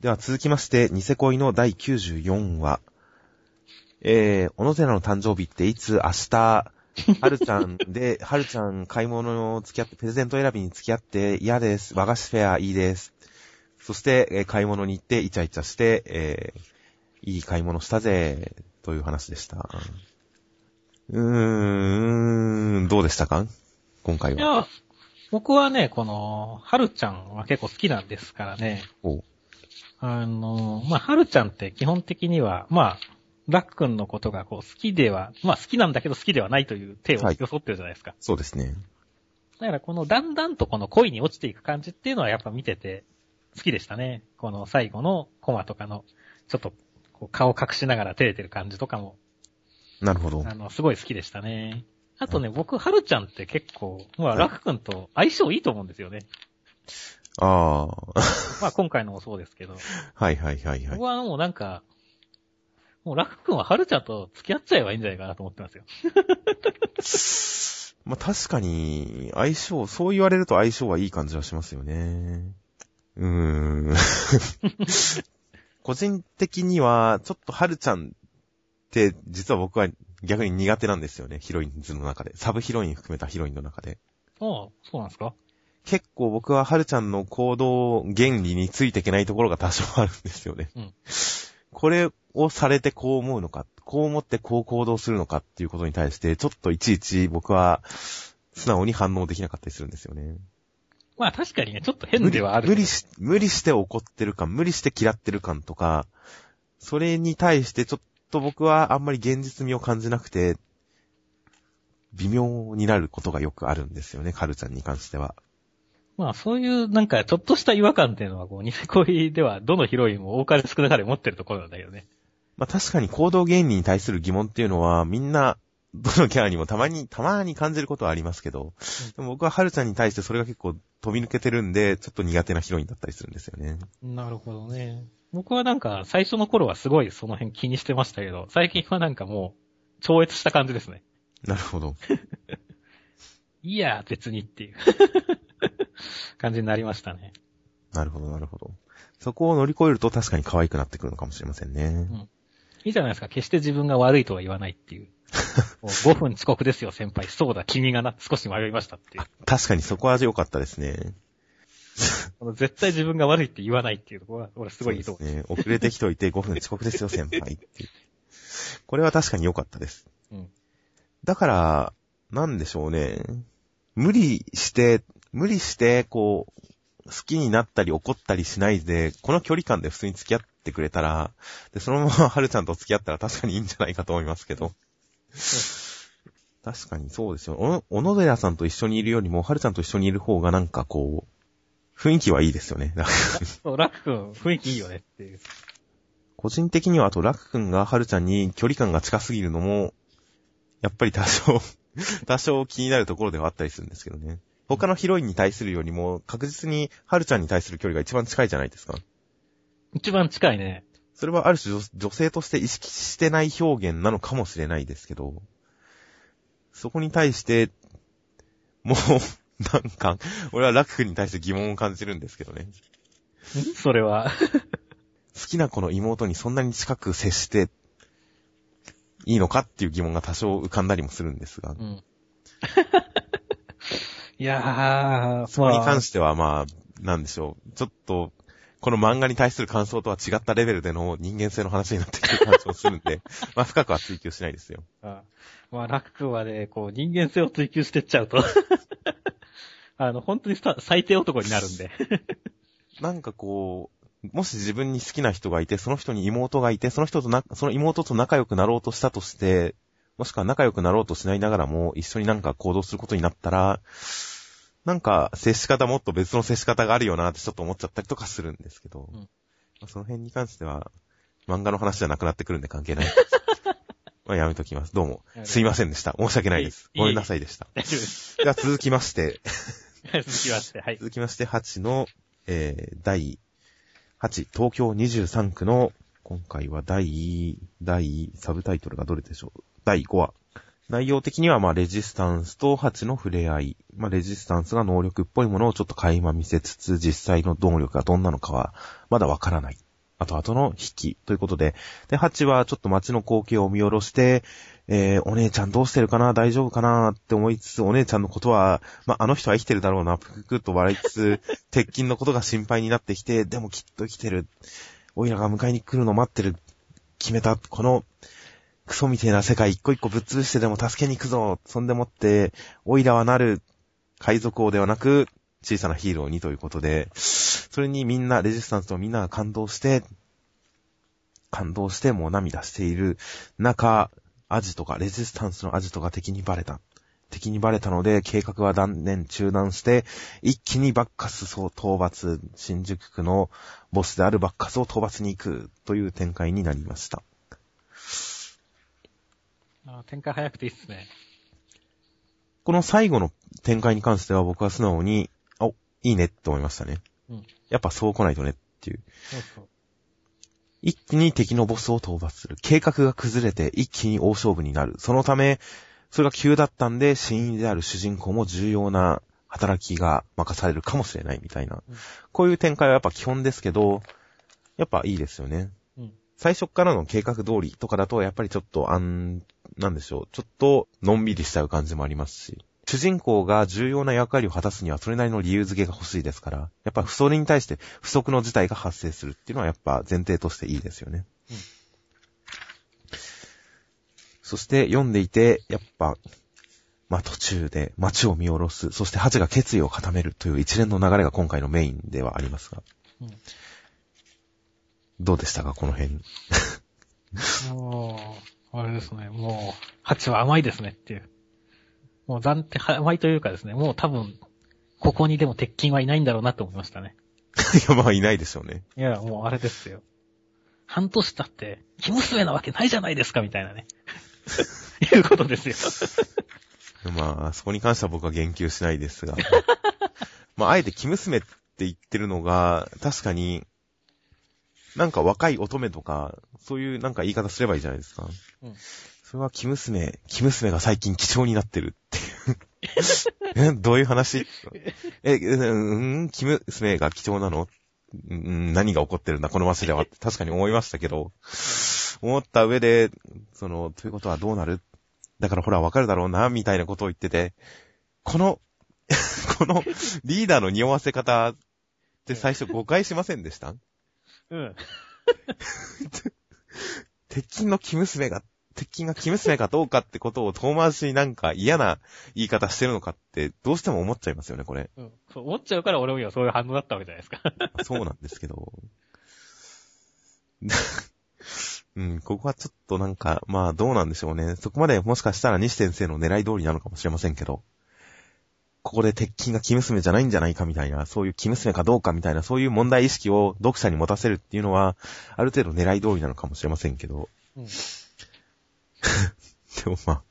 では続きまして、ニセ恋の第94話。えー、小野寺の誕生日っていつ明日、はるちゃんで、はるちゃん買い物の付き合って、プレゼント選びに付き合って嫌です。和菓子フェアいいです。そして、えー、買い物に行ってイチャイチャして、えー、いい買い物したぜ、という話でした。うーん、どうでしたか？今回は。いや、僕はね、この、はるちゃんは結構好きなんですからね。おあの、まあ、はるちゃんって基本的には、まあ、ラックンのことがこう好きでは、まあ好きなんだけど好きではないという手を装ってるじゃないですか。はい、そうですね。だからこのだんだんとこの恋に落ちていく感じっていうのはやっぱ見てて好きでしたね。この最後のコマとかの、ちょっとこう顔隠しながら照れてる感じとかも。なるほど。あの、すごい好きでしたね。あとね、僕、はるちゃんって結構、まあ、ラク君と相性いいと思うんですよね。ああ。まあ今回のもそうですけど。はいはいはいはい。僕はもうなんか、もうラク君ははるちゃんと付き合っちゃえばいいんじゃないかなと思ってますよ。まあ確かに、相性、そう言われると相性はいい感じはしますよね。うーん。個人的には、ちょっとはるちゃんって、実は僕は逆に苦手なんですよね、ヒロインズの中で。サブヒロイン含めたヒロインの中で。ああ、そうなんですか？結構僕ははるちゃんの行動原理についていけないところが多少あるんですよね。うん、これをされてこう思うのか、こう思ってこう行動するのかっていうことに対して、ちょっといちいち僕は素直に反応できなかったりするんですよね。まあ確かにね、ちょっと変ではある。無理し、無理して怒ってる感、無理して嫌ってる感とか、それに対してちょっと僕はあんまり現実味を感じなくて、微妙になることがよくあるんですよね、カルちゃんに関しては。まあそういうなんかちょっとした違和感っていうのはこう、ニセ恋ではどのヒロインも多かれ少なかれ持ってるところなんだけどね。まあ確かに行動原理に対する疑問っていうのはみんな、どのキャラにもたまに、たまに感じることはありますけど、でも僕はハルちゃんに対してそれが結構飛び抜けてるんで、ちょっと苦手なヒロインだったりするんですよね。なるほどね。僕はなんか最初の頃はすごいその辺気にしてましたけど、最近はなんかもう超越した感じですね。なるほど。いや、別にっていう感じになりましたね。なるほど、なるほど。そこを乗り越えると確かに可愛くなってくるのかもしれませんね。うん。いいじゃないですか。決して自分が悪いとは言わないっていう。5分遅刻ですよ、先輩。そうだ、君がな、少し迷いましたっていう。確かにそこは良かったですね。絶対自分が悪いって言わないっていうところは、俺すごいいいと思う。ね。遅れてきといて5分遅刻ですよ、先輩っていう。これは確かに良かったです。うん。だから、なんでしょうね。無理して、無理して、こう、好きになったり怒ったりしないで、この距離感で普通に付き合ってくれたら、で、そのままはるちゃんと付き合ったら確かにいいんじゃないかと思いますけど。確かにそうですよ。お、小野寺さんと一緒にいるよりも、はるちゃんと一緒にいる方がなんかこう、雰囲気はいいですよね。そう、ラク君、雰囲気いいよねっていう。個人的には、あと、ラク君がはるちゃんに距離感が近すぎるのも、やっぱり多少多少気になるところではあったりするんですけどね。他のヒロインに対するよりも、確実に、はるちゃんに対する距離が一番近いじゃないですか。一番近いね。それはある種女性として意識してない表現なのかもしれないですけど、そこに対して、もう、なんか、俺はラクに対して疑問を感じるんですけどね。それは好きな子の妹にそんなに近く接していいのかっていう疑問が多少浮かんだりもするんですが。うん、いやー、そこに関してはまあ、なんでしょう。ちょっと、この漫画に対する感想とは違ったレベルでの人間性の話になってくる感じもするんで、まあ深くは追求しないですよ。ああまあ、ラク君はね、こう、人間性を追求してっちゃうと あの、本当に最低男になるんで なんかこう、もし自分に好きな人がいて、その人に妹がいて、その人とな、その妹と仲良くなろうとしたとして、もしくは仲良くなろうとしないながらも、一緒になんか行動することになったら、なんか、接し方もっと別の接し方があるよなってちょっと思っちゃったりとかするんですけど、うん、その辺に関しては、漫画の話じゃなくなってくるんで関係ない。まあやめときます。どうも。すいませんでした。申し訳ないです。ごめんなさいでした。大丈夫です。では続きまして。続きまして、はい。続きまして、8の、えー、第8、東京23区の、今回は第、第、サブタイトルがどれでしょう？第5話。内容的には、まあ、レジスタンスと8の触れ合い。まあ、レジスタンスが能力っぽいものをちょっと垣間見せつつ、実際の能力がどんなのかは、まだわからない。後々の引きということで、で、8はちょっと街の光景を見下ろして、えー、お姉ちゃんどうしてるかな？大丈夫かな？って思いつつ、お姉ちゃんのことは、まあ、あの人は生きてるだろうな、ぷくくっと笑いつつ、鉄筋のことが心配になってきて、でもきっと生きてる。おいらが迎えに来るの待ってる。決めた。この、クソみてえな世界一個一個ぶっ潰してでも助けに行くぞ。そんでもって、おいらはなる、海賊王ではなく、小さなヒーローにということで、それにみんな、レジスタンスとみんなが感動して、感動してもう涙している中、アジトが、レジスタンスのアジトが敵にバレた。敵にバレたので、計画は断念中断して、一気にバッカスを討伐、新宿区のボスであるバッカスを討伐に行くという展開になりました。あ展開早くていいっすね。この最後の展開に関しては僕は素直に、お、いいねって思いましたね。うん。やっぱそう来ないとねっていう。そうそう。一気に敵のボスを討伐する。計画が崩れて一気に大勝負になる。そのため、それが急だったんで、死因である主人公も重要な働きが任されるかもしれないみたいな。うん、こういう展開はやっぱ基本ですけど、やっぱいいですよね。うん、最初からの計画通りとかだと、やっぱりちょっと、あん、なんでしょう。ちょっと、のんびりしちゃう感じもありますし。主人公が重要な役割を果たすにはそれなりの理由付けが欲しいですから、やっぱそれに対して不足の事態が発生するっていうのはやっぱ前提としていいですよね。うん、そして読んでいて、やっぱ、まあ、途中で街を見下ろす、そしてハチが決意を固めるという一連の流れが今回のメインではありますが。うん、どうでしたか、この辺。あれですね、もう、ハチは甘いですねっていう。もう暫定、甘いというかですね、もう多分、ここにでも鉄筋はいないんだろうなと思いましたね。いや、まあいないでしょうね。いや、もうあれですよ。半年経って、生娘なわけないじゃないですか、みたいなね。いうことですよ。まあ、そこに関しては僕は言及しないですが。まあ、あえて生娘って言ってるのが、確かに、なんか若い乙女とか、そういうなんか言い方すればいいじゃないですか。うん。それは、生娘、生娘が最近貴重になってるっていう。え。どういう話？え、うん、生娘が貴重なの？ん何が起こってるんだ、この街ではって確かに思いましたけど、思った上で、その、ということはどうなる？だからほらわかるだろうな、みたいなことを言ってて、この このリーダーの匂わせ方って最初誤解しませんでした？うん。鉄筋の生娘が鉄筋が生娘かどうかってことを遠回しになんか嫌な言い方してるのかって、どうしても思っちゃいますよね、これ。うん。そう、思っちゃうから俺もそういう反応だったわけじゃないですか。そうなんですけど。うん、ここはちょっとなんか、まあどうなんでしょうね。そこまでもしかしたら西先生の狙い通りなのかもしれませんけど、ここで鉄筋が生娘じゃないんじゃないかみたいな、そういう生娘かどうかみたいな、そういう問題意識を読者に持たせるっていうのは、ある程度狙い通りなのかもしれませんけど、うん、でもまあ、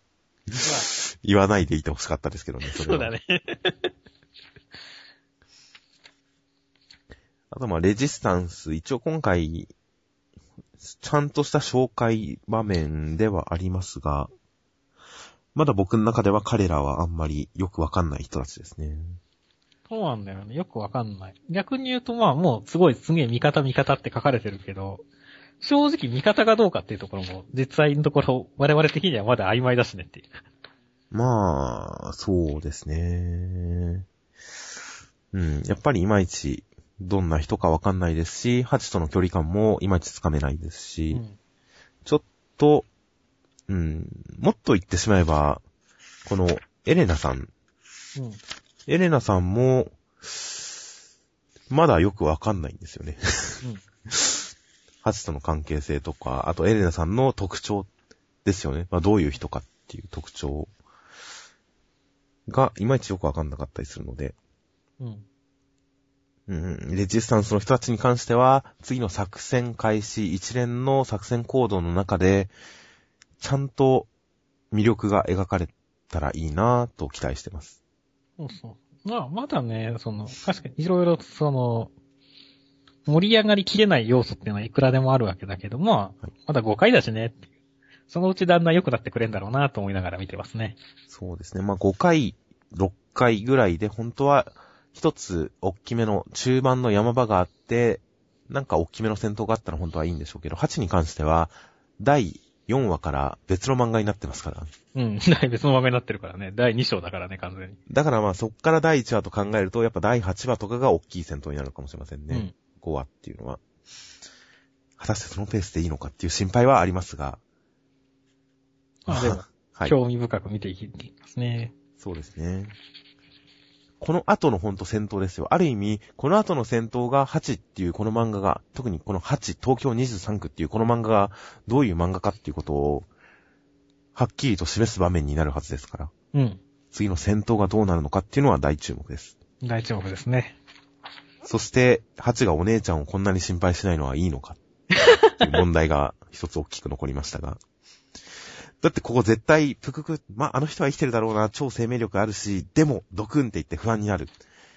言わないでいてほしかったですけどね、それは。そうだね。あとまあ、レジスタンス、一応今回、ちゃんとした紹介場面ではありますが、まだ僕の中では彼らはあんまりよくわかんない人たちですね。そうなんだよね。よくわかんない。逆に言うとまあもうすごいすげえ味方味方って書かれてるけど、正直味方がどうかっていうところも、実際のところ、我々的にはまだ曖昧だしねっていう。まあ、そうですね。うん。やっぱりいまいち、どんな人かわかんないですし、ハチとの距離感もいまいちつかめないですし、うん、ちょっと、うん、もっと言ってしまえば、このエレナさん、うん、エレナさんも、まだよくわかんないんですよね。うん ハチとの関係性とか、あとエレナさんの特徴ですよね。まあ、どういう人かっていう特徴が、いまいちよくわかんなかったりするので。うん。うん。レジスタンスの人たちに関しては、次の作戦開始、一連の作戦行動の中で、ちゃんと魅力が描かれたらいいなぁと期待してます。そうそう。まあ、まだね、その、確かにいろいろ、その、盛り上がりきれない要素っていうのはいくらでもあるわけだけども、はい、まだ5回だしねっていう。そのうちだんだん良くなってくれんだろうなと思いながら見てますね。そうですね。まあ5回、6回ぐらいで本当は一つ大きめの中盤の山場があって、なんか大きめの戦闘があったら本当はいいんでしょうけど、8に関しては、第4話から別の漫画になってますから。うん、別の漫画になってるからね。第2章だからね、完全に。だからまあそっから第1話と考えると、やっぱ第8話とかが大きい戦闘になるかもしれませんね。うん、5話っていうのは。果たしてそのペースでいいのかっていう心配はありますが。まあでも、はい、興味深く見ていきますね。そうですね。この後のほんと戦闘ですよ。ある意味、この後の戦闘が8っていうこの漫画が、特にこの8、東京23区っていうこの漫画がどういう漫画かっていうことを、はっきりと示す場面になるはずですから。うん。次の戦闘がどうなるのかっていうのは大注目です。大注目ですね。そして、8がお姉ちゃんをこんなに心配しないのはいいのかっていう問題が一つ大きく残りましたが。だってここ絶対、ぷくく、まあ、あの人は生きてるだろうな、超生命力あるし、でも、ドクンって言って不安になる。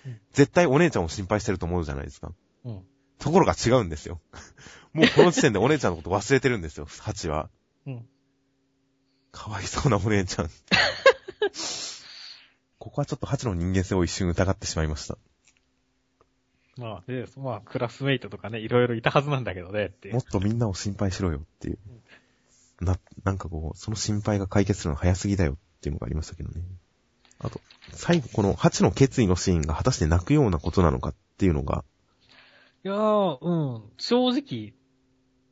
うん、絶対お姉ちゃんを心配してると思うじゃないですか。うん。ところが違うんですよ。もうこの時点でお姉ちゃんのこと忘れてるんですよ、ハチは。うん。かわいそうなお姉ちゃん。ここはちょっとハチの人間性を一瞬疑ってしまいました。まあ、で、まあ、クラスメイトとかね、いろいろいたはずなんだけどね、ってもっとみんなを心配しろよっていう。うんな、なんかこう、その心配が解決するの早すぎだよっていうのがありましたけどね。あと、最後この8の決意のシーンが果たして泣くようなことなのかっていうのが。いやー、うん、正直、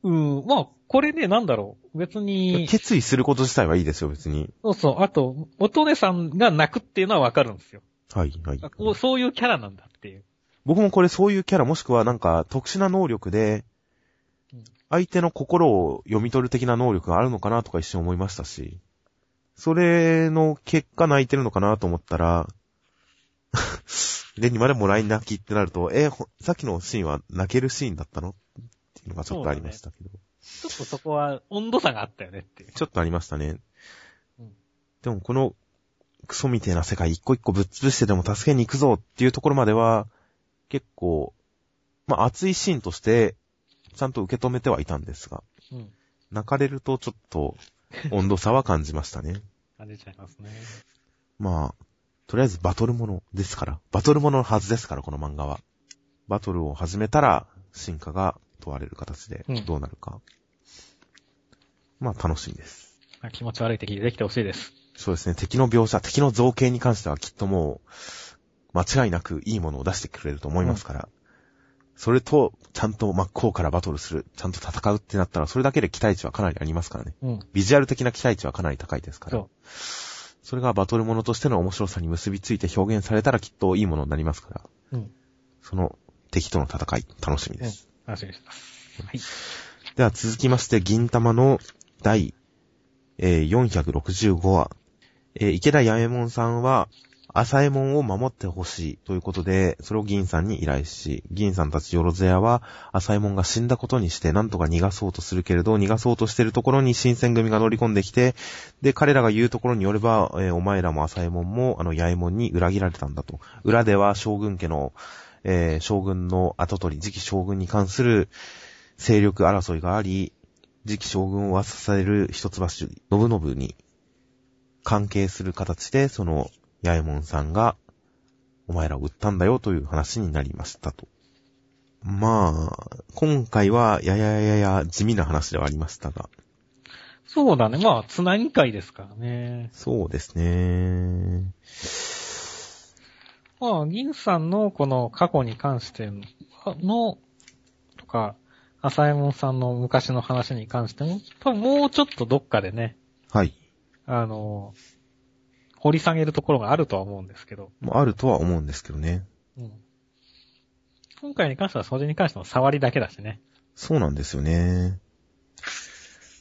うん、まあ、これね、なんだろう。別に。決意すること自体はいいですよ、別に。そうそう。あと、乙女さんが泣くっていうのはわかるんですよ。はい、はい。そういうキャラなんだっていう。僕もこれそういうキャラもしくはなんか特殊な能力で、相手の心を読み取る的な能力があるのかなとか一瞬思いましたし、それの結果泣いてるのかなと思ったら、で、にまでもらい泣きってなると、えー、さっきのシーンは泣けるシーンだったの？っていうのがちょっとありましたけど、ね。ちょっとそこは温度差があったよねっていう。ちょっとありましたね。うん、でもこのクソみてえな世界一個一個ぶっ潰してでも助けに行くぞっていうところまでは、結構、まあ熱いシーンとしてちゃんと受け止めてはいたんですが、うん、泣かれるとちょっと温度差は感じましたね。感じちゃいますね。まあ、とりあえずバトルものですから、バトルもののはずですから、この漫画は。バトルを始めたら、進化が問われる形でどうなるか。うん、まあ、楽しみです。気持ち悪い敵できてほしいです。そうですね。敵の描写、敵の造形に関してはきっともう、間違いなくいいものを出してくれると思いますから、それと、ちゃんと真っ向からバトルする、ちゃんと戦うってなったら、それだけで期待値はかなりありますからね。うん。ビジュアル的な期待値はかなり高いですから。そう。それがバトルものとしての面白さに結びついて表現されたらきっといいものになりますから。うん。その敵との戦い、楽しみです。うん、楽しみです。はい。では続きまして、銀玉の第、えー、465話。えー、池田八右衛門さんは、浅右衛門を守ってほしいということで、それを銀さんに依頼し、銀さんたちよろずやは、浅右衛門が死んだことにして、なんとか逃がそうとするけれど、逃がそうとしているところに新選組が乗り込んできて、で、彼らが言うところによれば、えー、お前らも浅右衛門も、あの、八右衛門に裏切られたんだと。裏では将軍家の、えー、将軍の後取り、次期将軍に関する勢力争いがあり、次期将軍を支える一橋信信に関係する形で、その、ヤエモンさんが、お前らを売ったんだよという話になりましたと。まあ、今回はやややや地味な話ではありましたが。そうだね。まあ、つなぎ会ですからね。そうですね。まあ、銀さんのこの過去に関しての、とか、浅右衛門さんの昔の話に関しても、多分もうちょっとどっかでね。はい。あの、掘り下げるところがあるとは思うんですけど。もあるとは思うんですけどね。うん。今回に関しては、それに関しても触りだけだしね。そうなんですよね。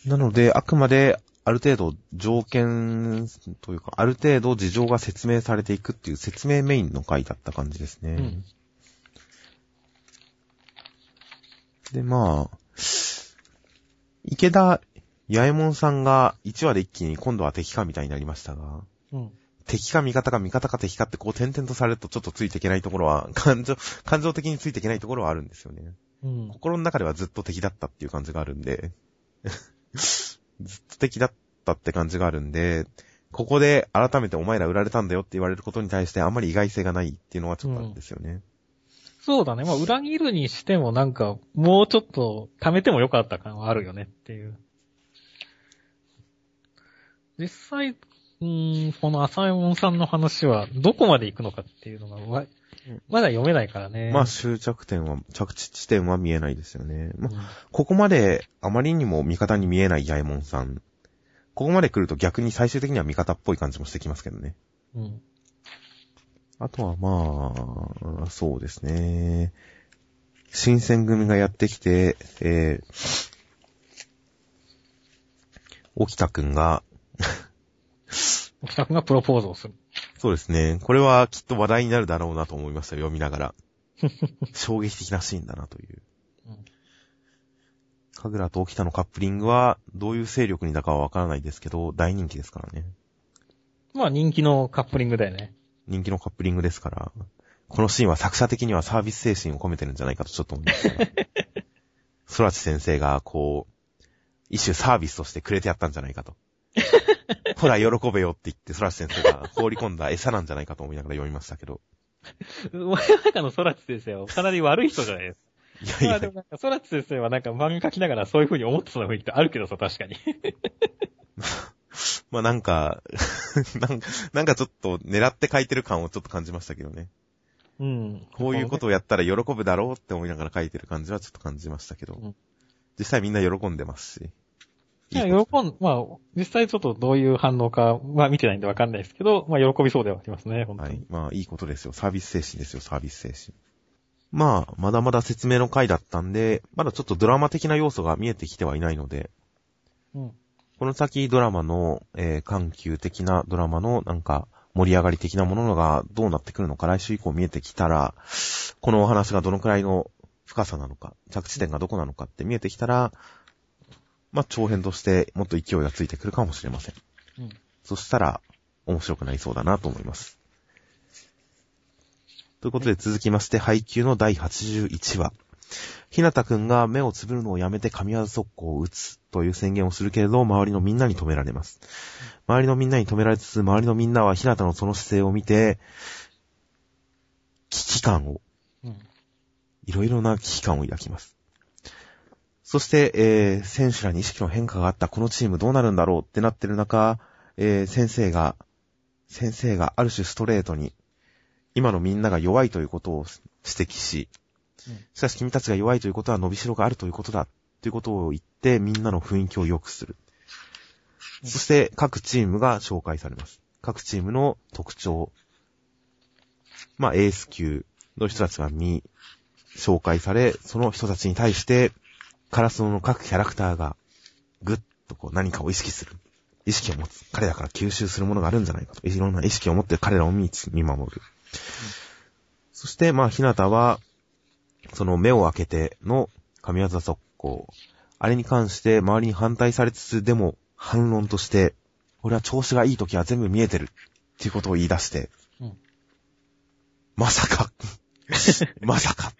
なので、あくまで、ある程度条件というか、ある程度事情が説明されていくっていう説明メインの回だった感じですね。うん、で、まあ、池田八右衛門さんが1話で一気に今度は敵かみたいになりましたが、うん。敵か味方か味方か敵かってこう点々とされるとちょっとついていけないところは、感情、感情的についていけないところはあるんですよね。うん。心の中ではずっと敵だったっていう感じがあるんで ずっと敵だったって感じがあるんで、ここで改めてお前ら売られたんだよって言われることに対してあんまり意外性がないっていうのはちょっとあるんですよね。うん、そうだね。まあ、裏切るにしてもなんか、もうちょっと貯めてもよかった感はあるよねっていう。実際、うーん、この浅山さんの話はどこまで行くのかっていうのが、まだ読めないからね。まあ終着点は、着地地点は見えないですよね。まあ、うん、ここまであまりにも味方に見えない八重門さん。ここまで来ると逆に最終的には味方っぽい感じもしてきますけどね。うん。あとはまあ、そうですね。新選組がやってきて、えー、沖田くんが沖田くんがプロポーズをする。そうですね。これはきっと話題になるだろうなと思いました読みながら。衝撃的なシーンだなという。うん。神楽と沖田のカップリングは、どういう勢力にだかはわからないですけど、大人気ですからね。まあ人気のカップリングだよね。人気のカップリングですから、このシーンは作者的にはサービス精神を込めてるんじゃないかとちょっと思いました。空知先生が、こう、一種サービスとしてくれてやったんじゃないかと。ほら、喜べよって言って、空知先生が放り込んだ餌なんじゃないかと思いながら読みましたけど。お前中の空知先生はかなり悪い人じゃないですか。いやいや。まあでもなんか、空知先生はなんか漫画描きながらそういう風に思ってそうな雰囲気ってあるけどさ、確かに。まあなんか なんか、なんかちょっと狙って書いてる感をちょっと感じましたけどね。うん。こういうことをやったら喜ぶだろうって思いながら書いてる感じはちょっと感じましたけど。うん、実際みんな喜んでますし。いや、喜ん、まあ、実際ちょっとどういう反応かは見てないんでわかんないですけど、まあ、喜びそうではありますね、本当に。はい。まあ、いいことですよ。サービス精神ですよ、サービス精神。まあ、まだまだ説明の回だったんで、まだちょっとドラマ的な要素が見えてきてはいないので、うん。この先ドラマの、えー、緩急的なドラマのなんか盛り上がり的なものがどうなってくるのか来週以降見えてきたら、このお話がどのくらいの深さなのか、着地点がどこなのかって見えてきたら、まあ、長編としてもっと勢いがついてくるかもしれません。うん。そしたら、面白くなりそうだなと思います。ということで続きまして、配給の第81話。ひなたくんが目をつぶるのをやめて神業速攻を打つという宣言をするけれど、周りのみんなに止められます。周りのみんなに止められつつ、周りのみんなはひなたのその姿勢を見て、危機感を、いろいろな危機感を抱きます。そして、えー、選手らに意識の変化があったこのチームどうなるんだろうってなってる中、えー、先生が、先生がある種ストレートに、今のみんなが弱いということを指摘し、しかし君たちが弱いということは伸びしろがあるということだ、ということを言ってみんなの雰囲気を良くする。そして各チームが紹介されます。各チームの特徴。まあ、エース級の人たちが見、紹介され、その人たちに対して、カラスの各キャラクターが、ぐっとこう何かを意識する。意識を持つ。彼らから吸収するものがあるんじゃないかと。いろんな意識を持って彼らを見、見守る。そして、まあ、ひなたは、その目を開けての神業速攻。あれに関して周りに反対されつつ、でも反論として、俺は調子がいい時は全部見えてる。っていうことを言い出して、うん、まさかまさか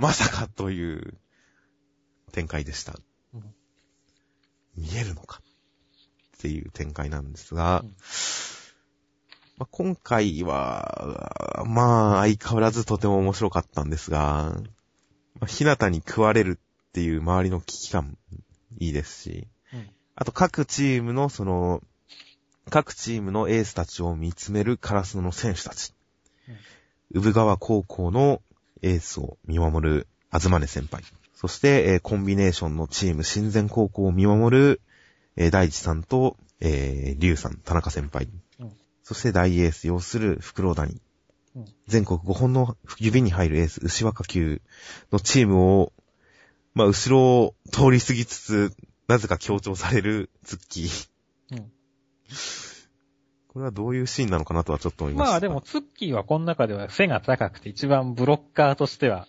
まさかという展開でした。うん、見えるのかっていう展開なんですが、うんまあ、今回は、まあ、相変わらずとても面白かったんですが、まあ、ひなたに食われるっていう周りの危機感、いいですし、うん、あと各チームのその、各チームのエースたちを見つめるカラスの選手たち。うん、産川高校のエースを見守るあずまね先輩。そして、えー、コンビネーションのチーム、新前高校を見守る、えー、大地さんと、えー、龍さん、田中先輩。うん、そして大エース要する袋谷。うん、全国5本の指に入るエース、牛若級のチームを、まあ、後ろを通り過ぎつつ、なぜか強調されるツッキー。うん、これはどういうシーンなのかなとはちょっと思いました。まあでもツッキーはこの中では背が高くて一番ブロッカーとしては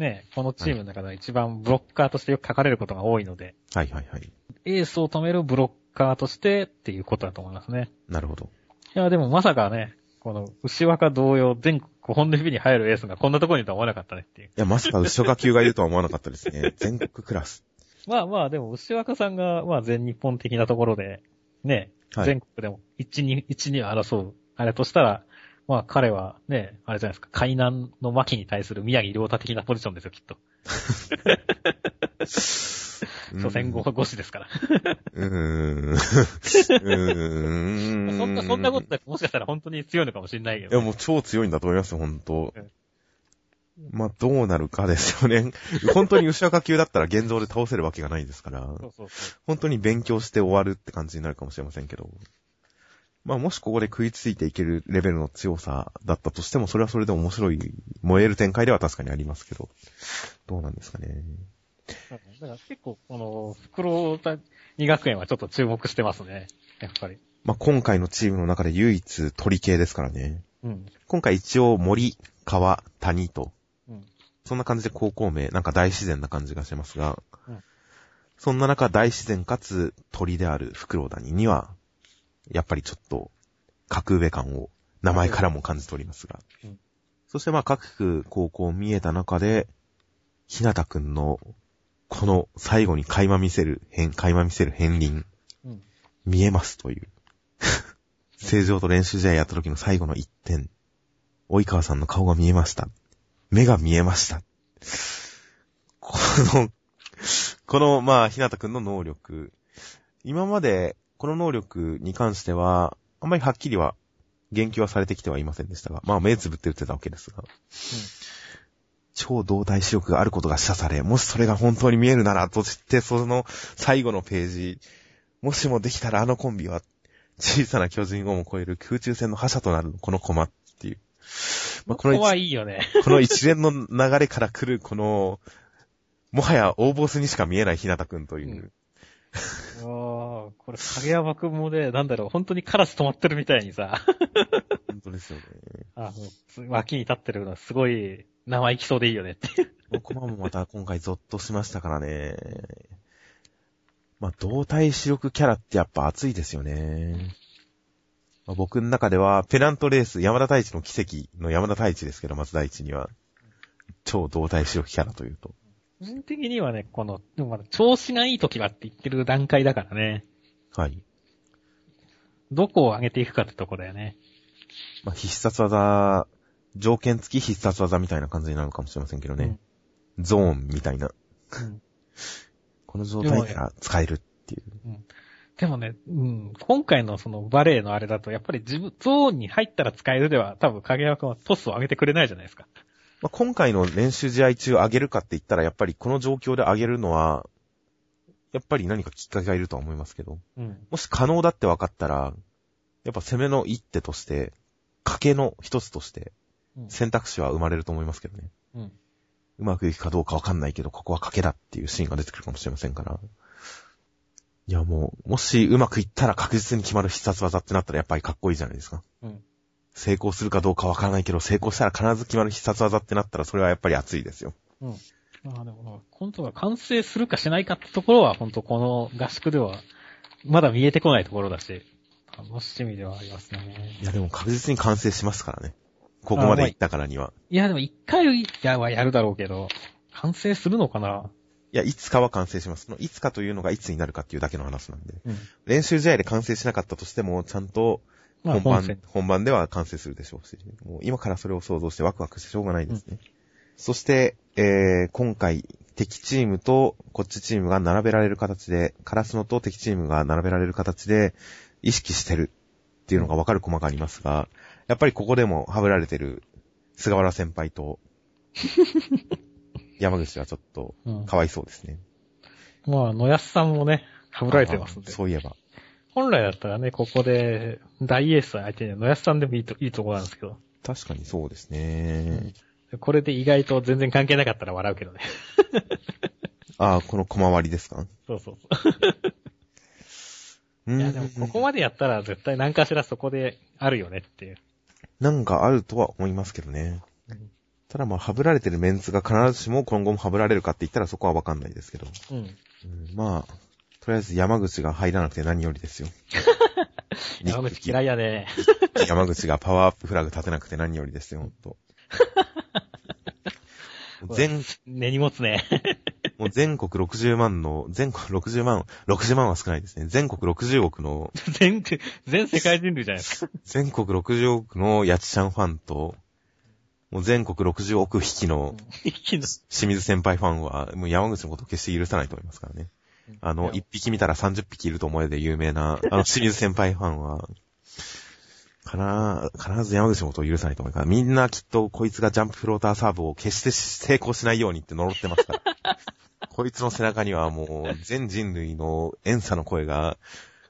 ね、このチームの中では一番ブロッカーとしてよく書かれることが多いので。はいはいはい。エースを止めるブロッカーとしてっていうことだと思いますね。なるほど。いや、でもまさかね、この、牛若同様、全国本指に入るエースがこんなところにいるとは思わなかったねっていう。いや、まさか牛若級がいるとは思わなかったですね。全国クラス。まあまあ、でも牛若さんが、まあ全日本的なところで、ね、はい、全国でも1、2、1、2争う、あれとしたら、まあ彼はね、あれじゃないですか、海南の牧に対する宮城良太的なポジションですよ、きっと。所詮語語詞ですから。うーん。うーん。そんな、そんなことでもしかしたら本当に強いのかもしれないけど、いや、もう超強いんだと思いますよ、本当まあ、どうなるかですよね。本当に牛若級だったら現状で倒せるわけがないですから、そうそうそう。本当に勉強して終わるって感じになるかもしれませんけど。まあ、もしここで食いついていけるレベルの強さだったとしても、それはそれで面白い、燃える展開では確かにありますけど、どうなんですかね。だから結構、この、袋田二学園はちょっと注目してますね。やっぱり。まあ、今回のチームの中で唯一鳥系ですからね。うん。今回一応森、川、谷と、うん。そんな感じで高校名、なんか大自然な感じがしますが、うんそんな中大自然かつ鳥であるフクロウダニには、やっぱりちょっと格上感を名前からも感じておりますが、うんそしてまあ各区高校見えた中で、ひなたくんのこの最後に垣間見せる変、垣間見せる片鱗、うん。見えますという。正常と練習試合やった時の最後の一点。及川さんの顔が見えました。目が見えました。この、この、まあ、ひなたくんの能力。今まで、この能力に関しては、あんまりはっきりは、言及はされてきてはいませんでしたが、まあ、目つぶって打ってたわけですが、超動体視力があることが示唆され、もしそれが本当に見えるなら、として、その最後のページ、もしもできたらあのコンビは、小さな巨人をも超える空中戦の覇者となるこのコマっていう。まあ、このここはいいよね。この一連の流れから来る、この、もはや大ボスにしか見えないひなたくんという。ああ、これ影山くんもね、なんだろう、本当にカラス止まってるみたいにさ、本当ですよね。あの、脇に立ってるのはすごい生意気そうでいいよねって。このコマもまた今回ゾッとしましたからね。まあ、動体視力キャラってやっぱ熱いですよね。まあ、僕の中では、ペナントレース、山田太一の奇跡の山田太一ですけど、松田一には。超動体視力キャラというと。個人的にはね、この、でもまだ調子がいい時はって言ってる段階だからね。はい。どこを上げていくかってとこだよね。まあ、必殺技、条件付き必殺技みたいな感じになるのかもしれませんけどね。ゾーンみたいな。うんこの状態から使えるっていう。でもね、うん、今回のそのバレエのあれだと、やっぱり自分、ゾーンに入ったら使えるでは、多分影山くんはトスを上げてくれないじゃないですか。まあ、今回の練習試合中上げるかって言ったら、やっぱりこの状況で上げるのは、やっぱり何かきっかけがいるとは思いますけど、うん。もし可能だって分かったら、やっぱ攻めの一手として、賭けの一つとして、うん選択肢は生まれると思いますけどね。うん。うまくいくかどうかわかんないけど、ここは賭けだっていうシーンが出てくるかもしれませんから。いやもう、もしうまくいったら確実に決まる必殺技ってなったらやっぱりかっこいいじゃないですか。うん。成功するかどうかわからないけど、成功したら必ず決まる必殺技ってなったらそれはやっぱり熱いですよ。うん。まあでも、本当が完成するかしないかってところは、本当この合宿では、まだ見えてこないところだし、楽しみではありますね。いやでも確実に完成しますからね。ここまで行ったからには。いや、でも一回やはやるだろうけど、完成するのかな？いや、いつかは完成します。いつかというのがいつになるかっていうだけの話なんで。うん。練習試合で完成しなかったとしても、ちゃんとまあ本番、本番では完成するでしょうし、もう今からそれを想像してワクワクしてしょうがないですね。そして、えー、今回、敵チームとこっちチームが並べられる形で、カラスノと敵チームが並べられる形で意識してるっていうのがわかるコマがありますが、やっぱりここでもはぶられてる菅原先輩と 山口はちょっとうん。かわいそうですね。まあ、野安さんもね、はぶられてますんで。そういえば。本来だったらね、ここで、大エース相手には野安さんでもいいと、いいとこなんですけど。確かにそうですね。これで意外と全然関係なかったら笑うけどね。ああ、この小回りですか？そうそうそう。ういや、でもここまでやったら絶対何かしらそこであるよねっていう。なんかあるとは思いますけどね。うんただまあ、はぶられてるメンツが必ずしも今後もはぶられるかって言ったらそこはわかんないですけど。うん。うん、まあ、とりあえず山口が入らなくて何よりですよ。山口嫌いやね。山口がパワーアップフラグ立てなくて何よりですよ、ほんと。全、根に持つね。もう全国60万の、全国60万、60万は少ないですね。全国60億の、全、全世界人類じゃないですか。全国60億のやちちゃんファンと、もう全国60億匹の、匹の、清水先輩ファンは、もう山口のことを決して許さないと思いますからね。あの、一匹見たら30匹いると思えで有名な、あの、清水先輩ファンは、かな、必ず山口のことを許さないと思うから、みんなきっとこいつがジャンプフローターサーブを決して成功しないようにって呪ってますから。こいつの背中にはもう全人類の遠差の声が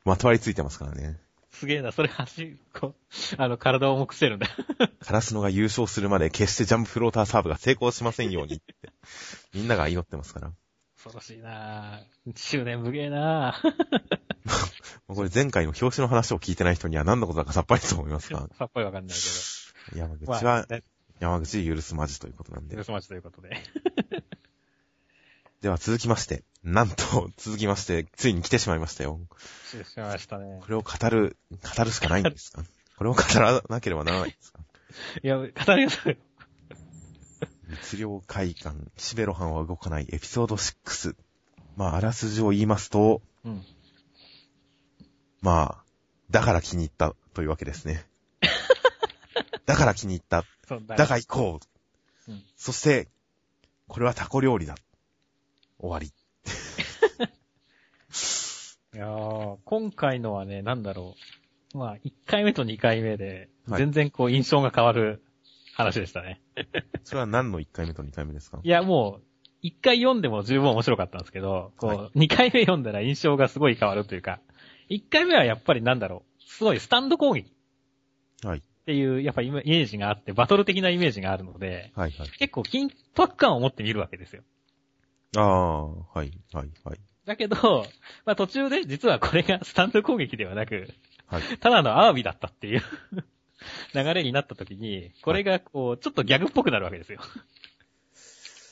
まとわりついてますからね。すげえな、それ走、こう、あの、体を重くしてるんだ。カラスノが優勝するまで決してジャンプフローターサーブが成功しませんようにって、みんなが祈ってますから。恐ろしいなぁ。執念無芸なぁ。これ前回の表紙の話を聞いてない人には何のことだかさっぱりと思いますが。さっぱりわかんないけど。山口は、山口許すまじということなんで。許すまじということで。では続きまして、なんと、続きまして、ついに来てしまいましたよ。来てしまいましたね。これを語る、語るしかないんですか？これを語らなければならないんですか？いや、語りなさい。密漁会館、シベロハンは動かないエピソード6。まあ、あらすじを言いますと、うん、まあ、だから気に入ったというわけですね。だから気に入った。だから行こう。うん、そして、これはタコ料理だ。終わり。いやー、今回のはね、なんだろう。まあ、1回目と2回目で、全然こう印象が変わる話でしたね。それは何の1回目と2回目ですか？いや、もう、1回読んでも十分面白かったんですけど、こう、はい、2回目読んだら印象がすごい変わるというか、1回目はやっぱりなんだろう、すごいスタンド攻撃。はい。っていう、やっぱイメージがあって、バトル的なイメージがあるので、はいはい。結構緊迫感を持って見るわけですよ。ああ、はい、はい、はい。だけど、まあ途中で実はこれがスタンド攻撃ではなく、はい。ただのアワビだったっていう流れになった時に、これがこう、ちょっとギャグっぽくなるわけですよ。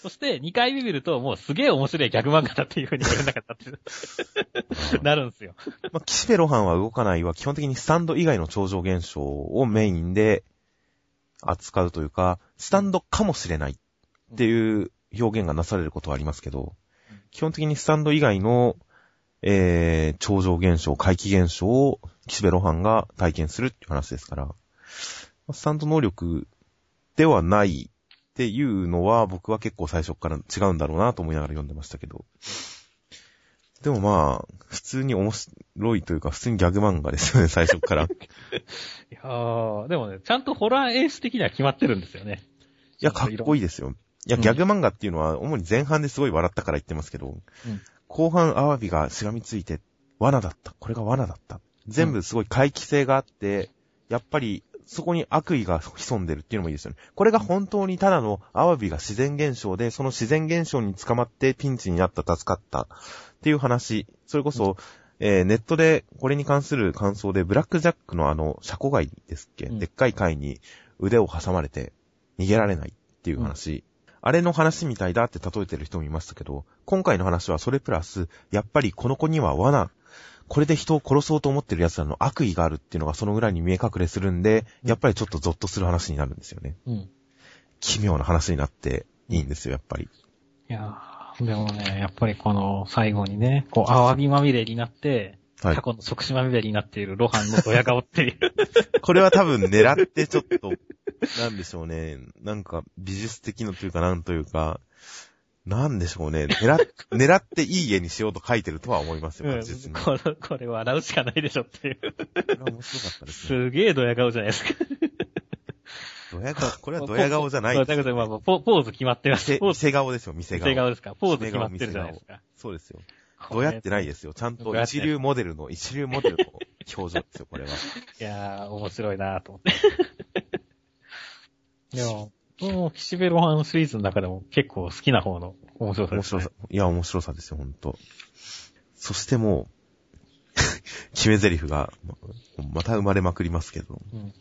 そして2回目見るともうすげえ面白いギャグ漫画だっていう風に言われなかったって なるんですよ。まあ、岸辺露伴は動かないは基本的にスタンド以外の超常現象をメインで扱うというか、スタンドかもしれないっていう表現がなされることはありますけど、基本的にスタンド以外の、えー、超常現象、怪奇現象を岸辺露伴が体験するっていう話ですから、スタンド能力ではないっていうのは僕は結構最初から違うんだろうなと思いながら読んでましたけど。でもまあ、普通に面白いというか、普通にギャグ漫画ですよね、最初から。いやー、でもね、ちゃんとホラーエース的には決まってるんですよね。いや、かっこいいですよ。いや、ギャグ漫画っていうのは、主に前半ですごい笑ったから言ってますけど、うん、後半、アワビがしがみついて、罠だった。これが罠だった。全部すごい回帰性があって、やっぱりそこに悪意が潜んでるっていうのもいいですよね。これが本当にただのアワビが自然現象で、その自然現象に捕まってピンチになった、助かったっていう話。それこそ、えー、ネットでこれに関する感想で、ブラックジャックのあの、車庫貝ですっけ、うん、でっかい貝に腕を挟まれて逃げられないっていう話。うん、あれの話みたいだって例えてる人もいましたけど、今回の話はそれプラス、やっぱりこの子には罠これで人を殺そうと思ってる奴らの悪意があるっていうのがそのぐらいに見え隠れするんで、やっぱりちょっとゾッとする話になるんですよね。うん。奇妙な話になっていいんですよ、やっぱり。いやー、でもね、やっぱりこの最後にね、こう、アワビまみれになって、はい、過去の即死まみれになっているロハンのドヤ顔っていう。これは多分狙ってちょっと、なんでしょうね。なんか美術的のというかなんというか、なんでしょうね。狙っ、狙っていい家にしようと書いてるとは思いますよ、確実に。これ、これ笑うしかないでしょっていう。これは面白かったですね。すげえドヤ顔じゃないですか。ドヤ顔、これはドヤ顔じゃないです。まあ、ポーズ決まってます。店顔ですよ、店顔。店顔ですか？ポーズ決まってるじゃないですか。そうですよ。どうやってないですよ。ちゃんと一流モデルの、一流モデルの表情ですよ、これは。いやー、面白いなーと思って。でも、この岸辺露伴シリーズの中でも結構好きな方の面白さです、ね。面白さ。いや、面白さですよ、ほんと。そしてもう、決め台詞が、また生まれまくりますけど。うん、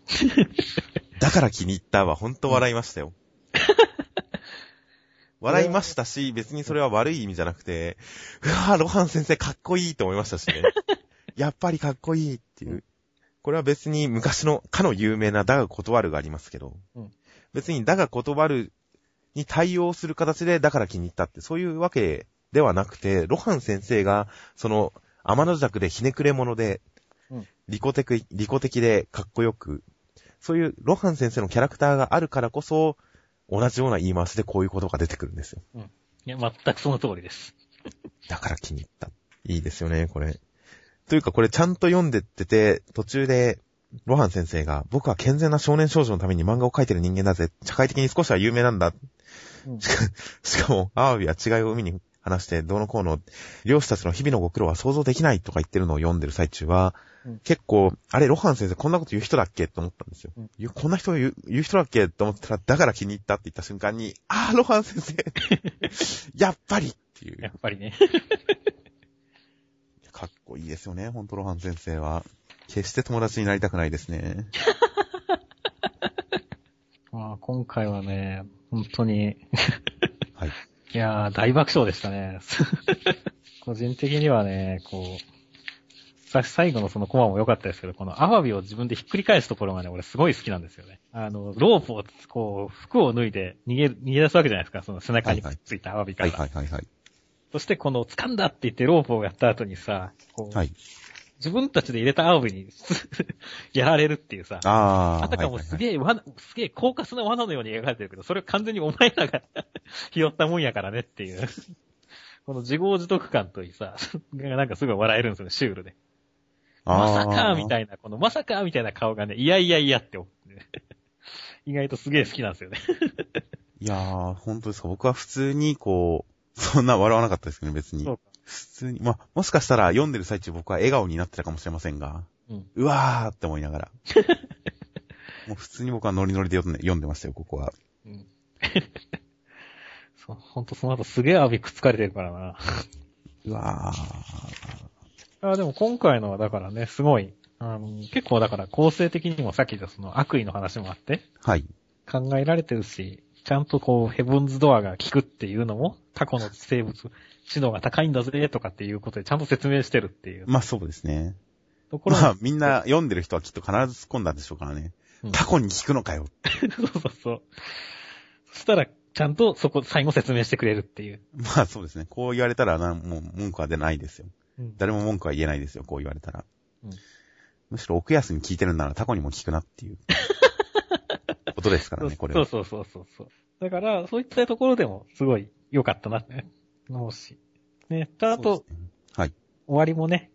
だから気に入ったは、ほんと笑いましたよ。笑いましたし、別にそれは悪い意味じゃなくて、うわぁ、ロハン先生かっこいいと思いましたしね。やっぱりかっこいいっていう。これは別に昔の、かの有名なだが断るがありますけど、うん、別にだが断るに対応する形でだから気に入ったって、そういうわけでではなくて、ロハン先生が、その、天の弱でひねくれ者で、うん、利己的、利己的でかっこよく、そういうロハン先生のキャラクターがあるからこそ、同じような言い回しでこういうことが出てくるんですよ。うん。いや、全くその通りです。だから気に入った。いいですよね、これ。というか、これちゃんと読んでってて、途中で、ロハン先生が、僕は健全な少年少女のために漫画を描いてる人間だぜ。社会的に少しは有名なんだ。うん、しかも、アワビは違いを海に話して、どうのこうの、漁師たちの日々のご苦労は想像できないとか言ってるのを読んでる最中は、うん、結構、あれ、ロハン先生こんなこと言う人だっけと思ったんですよ。うん、こんな人言う言う人だっけと思ったら、だから気に入ったって言った瞬間に、あー、ロハン先生 やっぱりっていう。やっぱりね。かっこいいですよね、ほんとロハン先生は。決して友達になりたくないですね。まあ、今回はね、本当にはい。いやー、大爆笑でしたね。個人的にはね、こう、最後のそのコマも良かったですけど、このアワビを自分でひっくり返すところがね、俺すごい好きなんですよね。あの、ロープを、こう、服を脱いで逃げ、逃げ出すわけじゃないですか、その背中にくっついたアワビから。はいはいはいはい。そしてこの掴んだって言ってロープをやった後にさ、こう、はい、自分たちで入れたアワビに やられるっていうさ、ああたかもすげえ、はいはい、すげえ高カスな罠のように描かれてるけど、それは完全にお前らが 拾ったもんやからねっていう この自業自得感といいさ、なんかすごい笑えるんですよね、シュールで。まさかみたいな、このまさかみたいな顔がね、いやいやいやって思って、ね、意外とすげえ好きなんですよねいやー、本当ですか。僕は普通にこう、そんな笑わなかったですけどね、別に。そうか。普通に、まもしかしたら読んでる最中僕は笑顔になってたかもしれませんが、うん、うわーって思いながら。もう普通に僕はノリノリで読んで読んでましたよ、ここは。うん。そう、ほんとその後すげえアビくっつかれてるからな。うわー。あでも今回のはだからね、すごい、あの、結構だから構成的にもさっきのその悪意の話もあって、はい。考えられてるし、ちゃんとこう、ヘブンズドアが効くっていうのも、過去の生物、知能が高いんだぜ、とかっていうことでちゃんと説明してるっていう。まあそうですね。ところまあみんな読んでる人はきっと必ず突っ込んだんでしょうからね。うん、過去に聞くのかよ。そうそうそう。そしたら、ちゃんとそこ、最後説明してくれるっていう。まあそうですね。こう言われたらな、もう文句は出ないですよ。うん、誰も文句は言えないですよ、こう言われたら。うん、むしろ奥安に聞いてるんならタコにも聞くなっていう。ことですからね、これは。そうそうそうそう。だから、そういったところでも、すごい良かったなって思うし。ね、あと、ね、はい。終わりもね、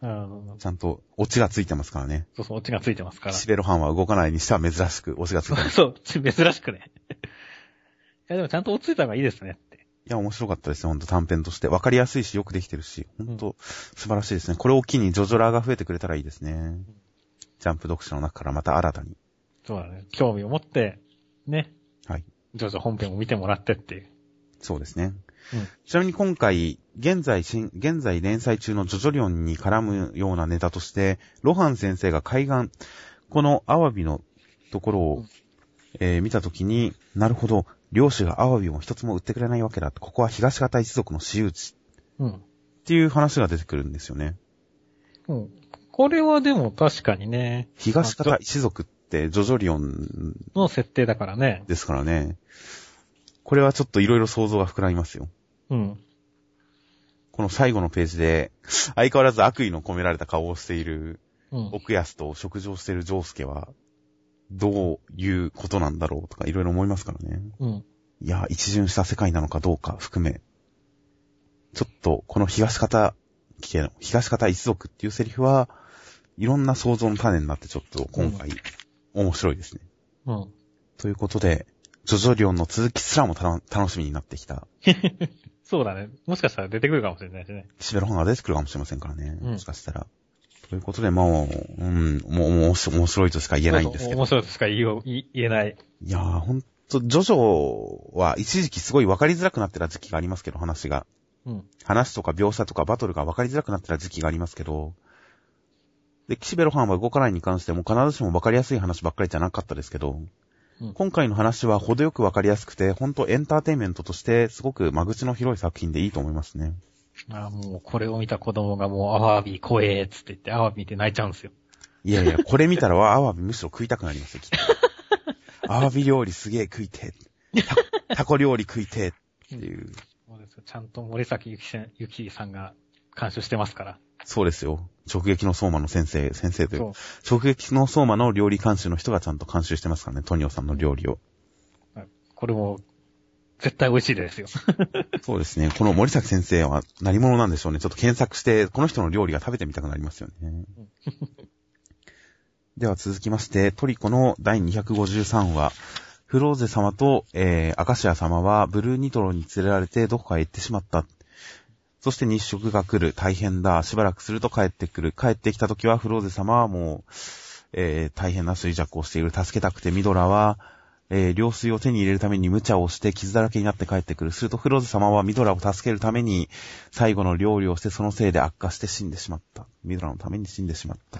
あの、ちゃんと、オチがついてますからね。そうそう、オチがついてますから。シベロハンは動かないにしては珍しく、オチがついてます。そう、珍しくね。いや、でもちゃんと落ち着いた方がいいですねって。いや、面白かったですね、ほんと短編として。わかりやすいし、よくできてるし、ほんと、素晴らしいですね。これを機にジョジョラーが増えてくれたらいいですね。うん、ジャンプ読者の中からまた新たに。そうだね。興味を持って、ね。はい。ジョジョ本編を見てもらってっていう。そうですね。うん、ちなみに今回、現在、現在連載中のジョジョリオンに絡むようなネタとして、ロハン先生が海岸、このアワビのところを、うん、えー、見たときに、なるほど、漁師がアワビを一つも売ってくれないわけだ。ここは東方一族の私有地。うん。っていう話が出てくるんですよね。うん。これはでも確かにね。東方一族っってジョジョリオンの設定だからね。ですからね。これはちょっといろいろ想像が膨らみますよ。うん。この最後のページで、相変わらず悪意の込められた顔をしている、奥安と食事をしているジョースケは、どういうことなんだろうとかいろいろ思いますからね。うん。いや、一巡した世界なのかどうか含め、ちょっとこの東方、東方一族っていうセリフは、いろんな想像の種になってちょっと今回、面白いですね。うん。ということで、ジョジョリオンの続きすらも楽しみになってきた。そうだね。もしかしたら出てくるかもしれないしね。シベロハンが出てくるかもしれませんからね。うん、もしかしたら。ということで、もう、うん、もう、もう面白いとしか言えないんですけど。面白いとしか言えない。いやー、ほんと、ジョジョは一時期すごい分かりづらくなってた時期がありますけど、話が。うん。話とか描写とかバトルが分かりづらくなってた時期がありますけど、で、岸辺露伴は動かないに関しても必ずしも分かりやすい話ばっかりじゃなかったですけど、うん、今回の話は程よく分かりやすくて、ほんとエンターテインメントとしてすごく間口の広い作品でいいと思いますね。ああ、もうこれを見た子供がもうアワビ怖えーつって言ってアワビ見て泣いちゃうんですよ。いやいや、これ見たらアワビむしろ食いたくなりますよ、きっと。アワビ料理すげえ食いてタコ料理食いてっていう。そうですちゃんと森崎ゆきゆきさんが監修してますから。そうですよ。直撃の相馬の先生、先生という。直撃の相馬の料理監修の人がちゃんと監修してますからね、トニオさんの料理を。これも、絶対美味しいですよ。そうですね。この森崎先生は何者なんでしょうね。ちょっと検索して、この人の料理が食べてみたくなりますよね。では続きまして、トリコの第253話、フローゼ様と、えー、アカシア様はブルーニトロに連れられてどこかへ行ってしまった。そして日食が来る。大変だ。しばらくすると帰ってくる。帰ってきた時はフローゼ様はもう、えー、大変な衰弱をしている。助けたくてミドラは、えー、両水を手に入れるために無茶をして傷だらけになって帰ってくる。するとフローゼ様はミドラを助けるために最後の料理をしてそのせいで悪化して死んでしまった。ミドラのために死んでしまった。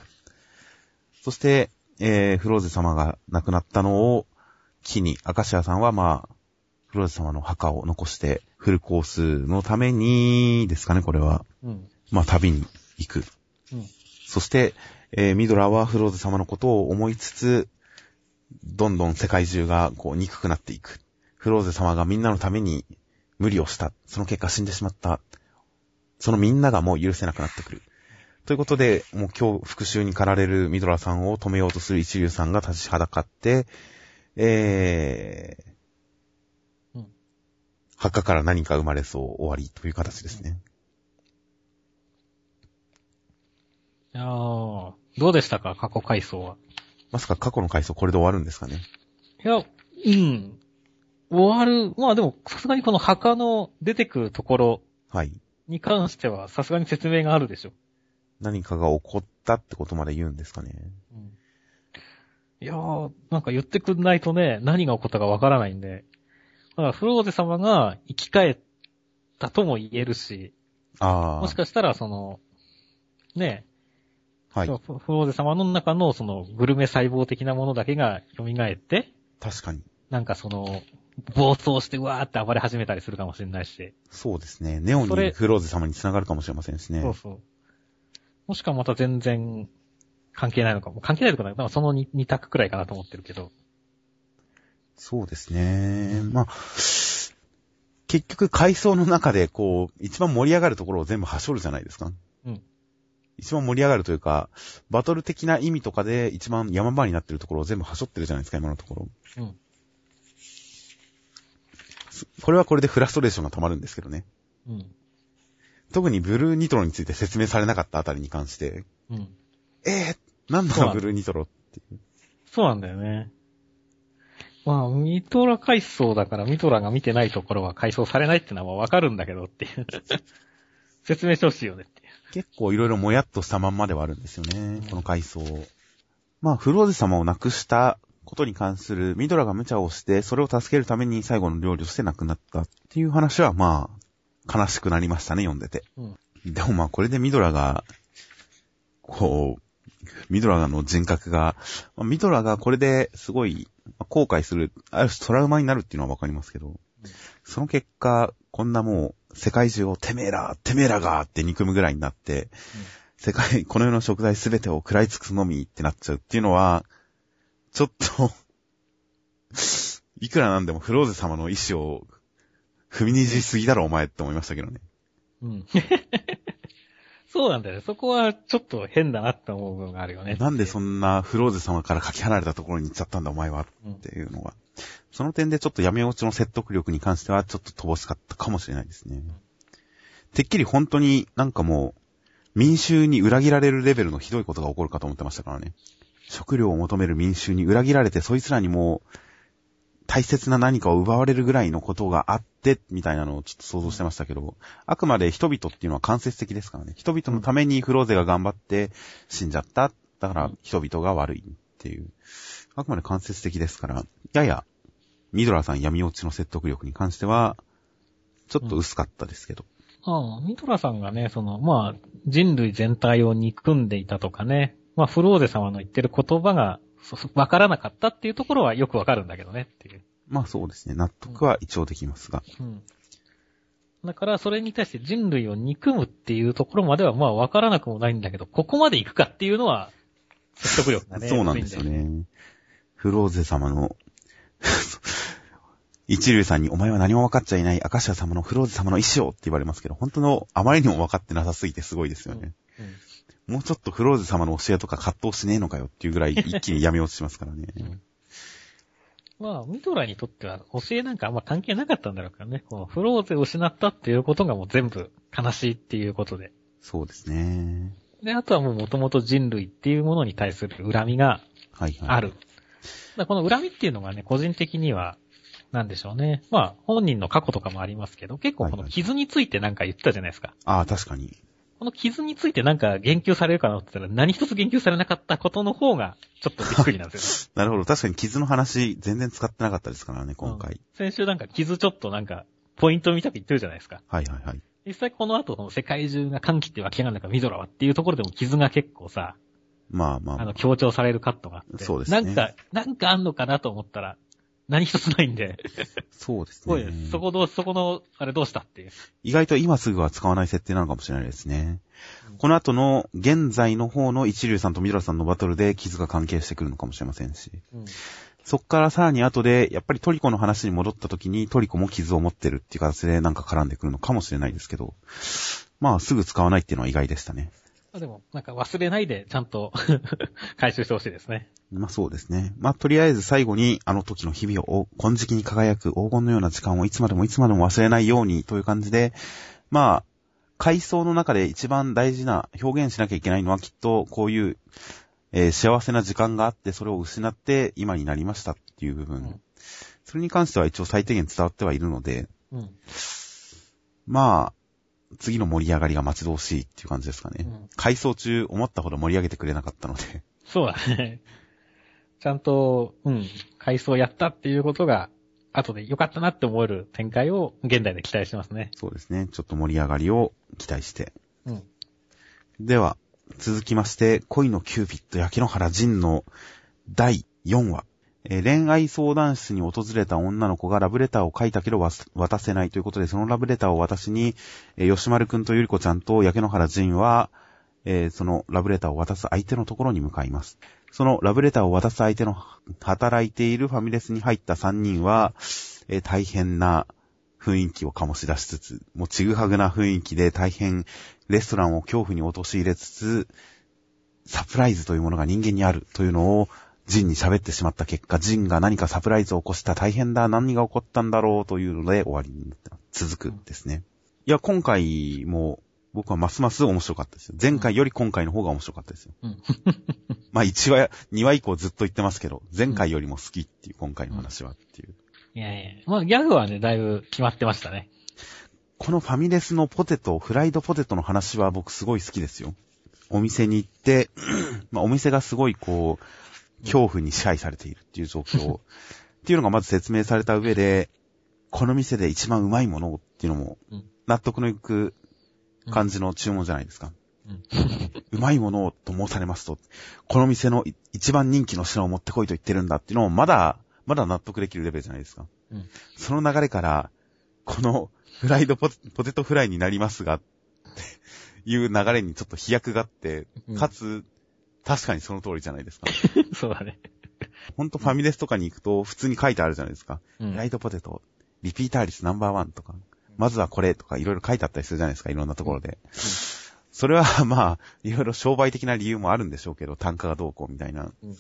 そして、えー、フローゼ様が亡くなったのを機に、アカシアさんはまあ、フローゼ様の墓を残してフルコースのためにですかね、これは。うん、まあ、旅に行く。うん、そして、えー、ミドラはフローゼ様のことを思いつつ、どんどん世界中がこう憎くなっていく。フローゼ様がみんなのために無理をした。その結果死んでしまった。そのみんながもう許せなくなってくる。ということで、もう今日復讐に駆られるミドラさんを止めようとする一流さんが立ちはだかって、えー、うん、墓から何か生まれそう終わりという形ですね。いやー、どうでしたか？過去回想は。まさか過去の回想これで終わるんですかね？いや、うん。終わる。まあでも、さすがにこの墓の出てくるところ。はい。に関しては、さすがに説明があるでしょ。何かが起こったってことまで言うんですかね？うん。いやー、なんか言ってくんないとね、何が起こったかわからないんで。だから、フローゼ様が生き返ったとも言えるし。ああ。もしかしたら、その、ね、はい。フローゼ様の中のそのグルメ細胞的なものだけが蘇って、確かに。なんかその、暴走してうわーって暴れ始めたりするかもしれないし。そうですね。ネオンにフローゼ様に繋がるかもしれませんしね。そうそう。もしくはまた全然関係ないのかも。関係ないとかない。その 2, 2択くらいかなと思ってるけど。そうですね。まあ、結局階層の中でこう、一番盛り上がるところを全部はしょるじゃないですか。うん。一番盛り上がるというか、バトル的な意味とかで一番山場になってるところを全部はしょってるじゃないですか、今のところ。うん。これはこれでフラストレーションが溜まるんですけどね。うん。特にブルーニトロについて説明されなかったあたりに関して。うん。えー、なんだブルーニトロっていう。そうなんだよね。まあ、ミトラ階層だからミトラが見てないところは階層されないってのはわかるんだけどっていう。説明してほしいよねっていう。結構いろいろもやっとしたまんまではあるんですよね、この階層。まあ、フローゼ様を亡くしたことに関するミドラが無茶をして、それを助けるために最後の料理をして亡くなったっていう話は、まあ、悲しくなりましたね、読んでて。うん、でもまあ、これでミドラが、こう、ミドラの人格が、まあ、ミドラがこれですごい後悔する、ある種トラウマになるっていうのはわかりますけど、その結果、こんなもう、世界中をてめえら、てめえらがって憎むぐらいになって、世界、この世の食材すべてを食らい尽くすのみってなっちゃうっていうのは、ちょっと いくらなんでもフローゼ様の意志を踏みにじりすぎだろお前って思いましたけどね。うん。そうなんだよね。そこはちょっと変だなって思う部分があるよね。なんでそんなフローゼ様からかけ離れたところに行っちゃったんだお前はっていうのは。その点でちょっと闇落ちの説得力に関してはちょっと乏しかったかもしれないですね。てっきり本当になんかもう、民衆に裏切られるレベルのひどいことが起こるかと思ってましたからね。食料を求める民衆に裏切られて、そいつらにも大切な何かを奪われるぐらいのことがあって、みたいなのをちょっと想像してましたけど、あくまで人々っていうのは間接的ですからね。人々のためにフローゼが頑張って死んじゃった。だから人々が悪いっていう。あくまで間接的ですから、ややミドラさん闇落ちの説得力に関しては、ちょっと薄かったですけど。うん、ああ、ミドラさんがね、その、まあ、人類全体を憎んでいたとかね、まあ、フローゼ様の言ってる言葉が、わからなかったっていうところはよくわかるんだけどねっていう。まあそうですね。納得は一応できますが。うん。だから、それに対して人類を憎むっていうところまでは、まあわからなくもないんだけど、ここまで行くかっていうのは、説得力がね。そうなんですよね。フローゼ様の 一流さんにお前は何も分かっちゃいない明石家様のフローズ様の意思をって言われますけど、本当のあまりにも分かってなさすぎてすごいですよね。うんうんもうちょっとフローズ様の教えとか葛藤しねえのかよっていうぐらい 一気に闇落ちしますからね。うんまあ、ミドラにとっては教えなんかあんま関係なかったんだろうからね。このフローゼを失ったっていうことがもう全部悲しいっていうことで。そうですね。で、あとはもう元々人類っていうものに対する恨みがある。はいはい、この恨みっていうのがね、個人的には、なんでしょうね。まあ、本人の過去とかもありますけど、結構この傷についてなんか言ったじゃないですか。はいはい、ああ、確かに。この傷についてなんか言及されるかなって言ったら何一つ言及されなかったことの方がちょっとびっくりなんですよ、ね、なるほど。確かに傷の話全然使ってなかったですからね、今回。うん、先週なんか傷ちょっとなんかポイント見たく言ってるじゃないですか。はいはいはい。実際この後、世界中が歓喜って湧き上がるのか、ミドラはっていうところでも傷が結構さ、まあまあ、まあ、あの、強調されるカットがあって。そうですね。なんか、なんかあんのかなと思ったら、何一つないんで。そうですね。そこどう、そこの、あれどうしたっていう。意外と今すぐは使わない設定なのかもしれないですね。うん、この後の、現在の方の一流さんとミドラさんのバトルで傷が関係してくるのかもしれませんし。うん、そっからさらに後で、やっぱりトリコの話に戻った時にトリコも傷を持ってるっていう形でなんか絡んでくるのかもしれないですけど、まあすぐ使わないっていうのは意外でしたね。でも、なんか忘れないでちゃんと 回収してほしいですね。まあそうですね。まあとりあえず最後にあの時の日々を金色に輝く黄金のような時間をいつまでもいつまでも忘れないようにという感じで、まあ、階層の中で一番大事な表現しなきゃいけないのはきっとこういう、えー、幸せな時間があってそれを失って今になりましたっていう部分。うん、それに関しては一応最低限伝わってはいるので、うん、まあ、次の盛り上がりが待ち遠しいっていう感じですかね。うん、回想中思ったほど盛り上げてくれなかったので。そうだね。ちゃんと、うん、回想やったっていうことが、後で良かったなって思える展開を現代で期待してますね。そうですね。ちょっと盛り上がりを期待して。うん。では、続きまして、恋のキューピット焼き野原仁の第4話。え、恋愛相談室に訪れた女の子がラブレターを書いたけど渡せないということで、そのラブレターを私に、え、吉丸くんとゆりこちゃんと焼け野原仁は、えー、そのラブレターを渡す相手のところに向かいます。そのラブレターを渡す相手の働いているファミレスに入った3人は、えー、大変な雰囲気を醸し出しつつ、もうちぐはぐな雰囲気で大変レストランを恐怖に陥れつつ、サプライズというものが人間にあるというのをジンに喋ってしまった結果、ジンが何かサプライズを起こした大変だ、何が起こったんだろうというので終わりに続くですね。いや、今回も僕はますます面白かったですよ。前回より今回の方が面白かったですよ。うん、まあ1話、2話以降ずっと言ってますけど、前回よりも好きっていう、今回の話はっていう。いやいや、まあギャグはね、だいぶ決まってましたね。このファミレスのポテト、フライドポテトの話は僕すごい好きですよ。お店に行って、まあお店がすごいこう、恐怖に支配されているっていう状況っていうのがまず説明された上で、この店で一番うまいものっていうのも、納得のいく感じの注文じゃないですか。うまいものをと申されますと、この店の一番人気の品を持ってこいと言ってるんだっていうのもまだ、まだ納得できるレベルじゃないですか。うん、その流れから、このフライドポテトフライになりますが、っていう流れにちょっと飛躍があって、かつ、確かにその通りじゃないですか。そうだね。ほんとファミレスとかに行くと普通に書いてあるじゃないですか。うん、ライトポテト、リピーター率ナンバーワンとか、まずはこれとかいろいろ書いてあったりするじゃないですか、いろんなところで。うん、それはまあ、いろいろ商売的な理由もあるんでしょうけど、単価がどうこうみたいな。うん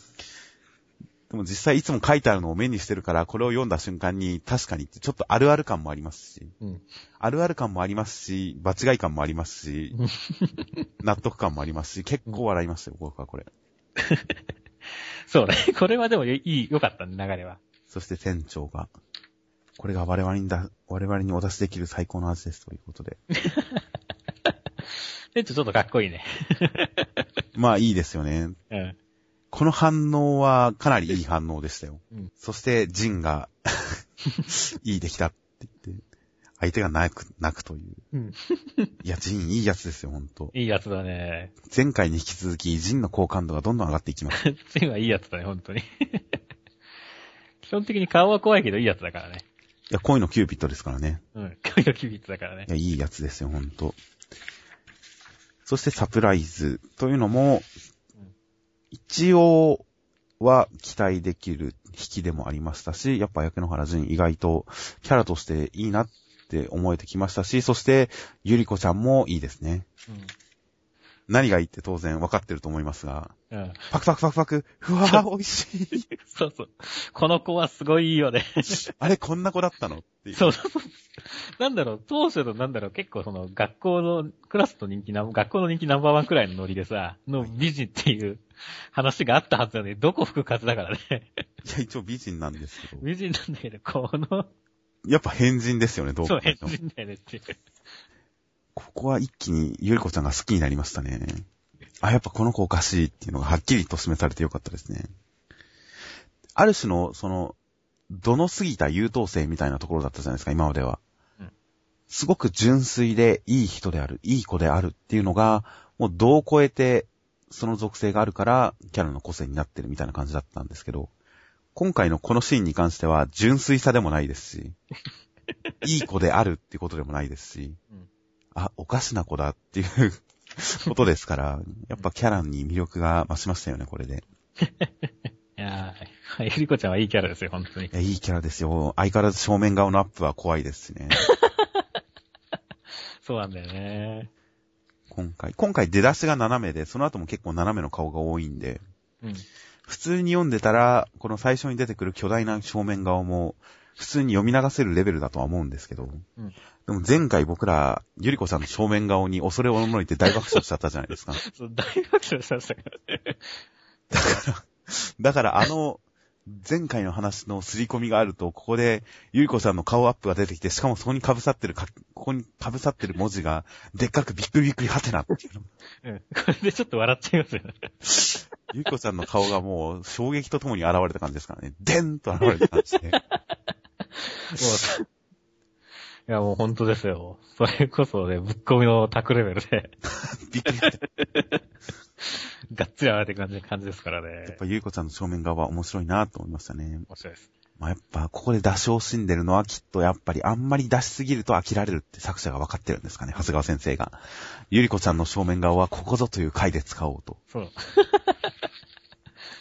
でも実際いつも書いてあるのを目にしてるから、これを読んだ瞬間に確かにってちょっとあるある感もありますし、うん、あるある感もありますし、場違い感もありますし、納得感もありますし、結構笑いましたよ、僕はこれ。そうね。これはでもいい、良かったね、流れは。そして店長が、これが我々にだ、我々にお出しできる最高の味ですということで。店長ちょっとかっこいいね。まあいいですよね。うん。この反応はかなりいい反応でしたよ。うん、そして、ジンが いい出来だって言って、相手が泣く、泣くという。うん、いや、ジンいいやつですよ、ほんと。いいやつだね。前回に引き続き、ジンの好感度がどんどん上がっていきます。ジンはいいやつだね、ほんとに。基本的に顔は怖いけどいいやつだからね。いや、恋のキューピットですからね。うん、恋のキューピットだからね。いや、いいやつですよ、ほんと。そしてサプライズというのも、一応は期待できる引きでもありましたし、やっぱ焼け野原ジン意外とキャラとしていいなって思えてきましたし、そして、ゆりこちゃんもいいですね。うん何がいいって当然分かってると思いますが。うん。パクパクパクパク。ふわー、美味しい。そうそう。この子はすごいいいよね。あれ、こんな子だったの？っていう。そうそうそう。なんだろう、当初のなんだろう、結構その学校の、クラスの人気な、学校の人気ナンバーワンくらいのノリでさ、の美人っていう話があったはずだね。どこ吹く数だからね。いや、一応美人なんですけど。美人なんだけど、この。やっぱ変人ですよね、どうそう、変人だよねっていう。ここは一気にゆりこちゃんが好きになりましたね。あ、やっぱこの子おかしいっていうのがはっきりと示されてよかったですね。ある種の、その、どの過ぎた優等生みたいなところだったじゃないですか、今までは。すごく純粋でいい人である、いい子であるっていうのが、もうどう超えて、その属性があるから、キャラの個性になってるみたいな感じだったんですけど、今回のこのシーンに関しては、純粋さでもないですし、いい子であるっていうことでもないですし、うんあ、おかしな子だっていう ことですから、やっぱキャラに魅力が増しましたよね、これで。いやー、ゆりこちゃんはいいキャラですよ、本当に。いや、いいキャラですよ。相変わらず正面顔のアップは怖いですしね。そうなんだよね。今回、今回出だしが斜めで、その後も結構斜めの顔が多いんで、うん、普通に読んでたら、この最初に出てくる巨大な正面顔も、普通に読み流せるレベルだとは思うんですけど、うん、でも前回僕ら、ゆりこさんの正面顔に恐れをのいて大爆笑しちゃったじゃないですか。そう、大爆笑しましたからね。だから、だからあの、前回の話の刷り込みがあると、ここで、ゆりこさんの顔アップが出てきて、しかもそこに被さってるか、ここに被さってる文字が、でっかくびっくりびっくりはてなっていうの。うん。これでちょっと笑っちゃいますよね。ゆりこさんの顔がもう、衝撃とともに現れた感じですからね。でんと現れた感じで。もういや、もう本当ですよ。それこそね、ぶっ込みのタクレベルで。びっくりした。がっつり洗われて感じ感じですからね。やっぱゆいこちゃんの正面側は面白いなと思いましたね。面白いです。まあ、やっぱ、ここで出し惜しんでるのはきっとやっぱりあんまり出しすぎると飽きられるって作者が分かってるんですかね、長谷川先生が。ゆりこちゃんの正面側はここぞという回で使おうと。そう。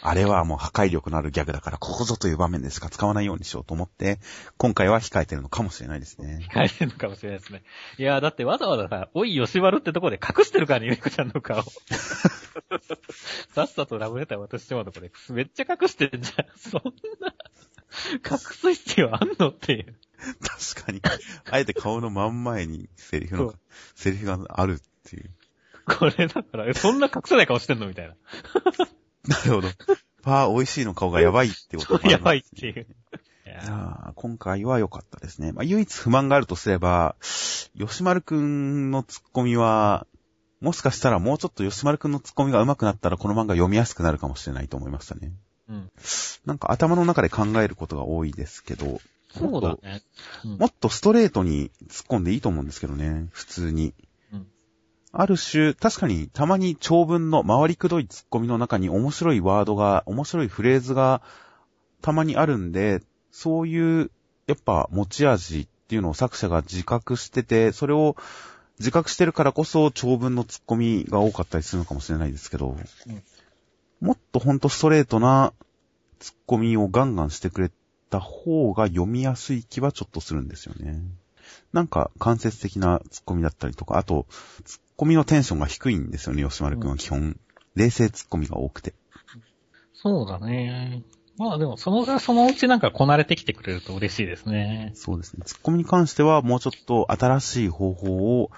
あれはもう破壊力のあるギャグだから、ここぞという場面でしか使わないようにしようと思って、今回は控えてるのかもしれないですね。控えてるのかもしれないですね。いやだってわざわざさ、おい吉丸ってとこで隠してるからね、ゆりこちゃんの顔。さっさとラブレター渡してもらうとこれ、めっちゃ隠してんじゃん。そんな、隠す必要あんのっていう。確かに。あえて顔の真ん前にセリフの、セリフがあるっていう。これだから、そんな隠せない顔してんのみたいな。なるほど。パー美味しいの顔がやばいってことやばいっていう。いや今回は良かったですね。まあ、唯一不満があるとすれば、吉丸くんのツッコミは、もしかしたらもうちょっと吉丸くんのツッコミが上手くなったらこの漫画読みやすくなるかもしれないと思いましたね。うん。なんか頭の中で考えることが多いですけど、そうだね、うん、もっとストレートに突っ込んでいいと思うんですけどね、普通に。ある種、確かにたまに長文の回りくどいツッコミの中に面白いワードが、面白いフレーズがたまにあるんで、そういう、やっぱ持ち味っていうのを作者が自覚してて、それを自覚してるからこそ長文のツッコミが多かったりするのかもしれないですけど、もっとほんとストレートなツッコミをガンガンしてくれた方が読みやすい気はちょっとするんですよね。なんか間接的なツッコミだったりとか、あと、ツッコミのテンションが低いんですよね、吉丸くんは基本。うん、冷静ツッコミが多くて。そうだね。まあでも、その、そのうちなんかこなれてきてくれると嬉しいですね。そうですね。ツッコミに関してはもうちょっと新しい方法を、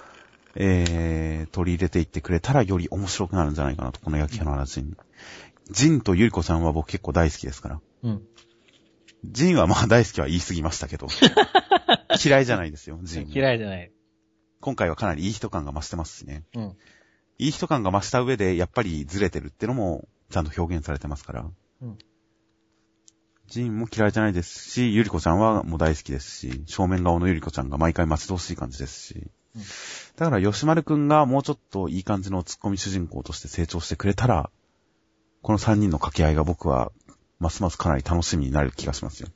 えー、取り入れていってくれたらより面白くなるんじゃないかなと、この焼き花のジン。ジンとゆりこさんは僕結構大好きですから。うん。ジンはまあ大好きは言い過ぎましたけど。嫌いじゃないですよ、ジン。嫌いじゃない。今回はかなりいい人感が増してますしね。うん。いい人感が増した上で、やっぱりずれてるってのも、ちゃんと表現されてますから。うん。ジンも嫌いじゃないですし、ゆりこちゃんはもう大好きですし、正面顔のゆりこちゃんが毎回待ち遠しい感じですし。うん、だから、吉丸くんがもうちょっといい感じのツッコミ主人公として成長してくれたら、この三人の掛け合いが僕は、ますますかなり楽しみになる気がしますよ。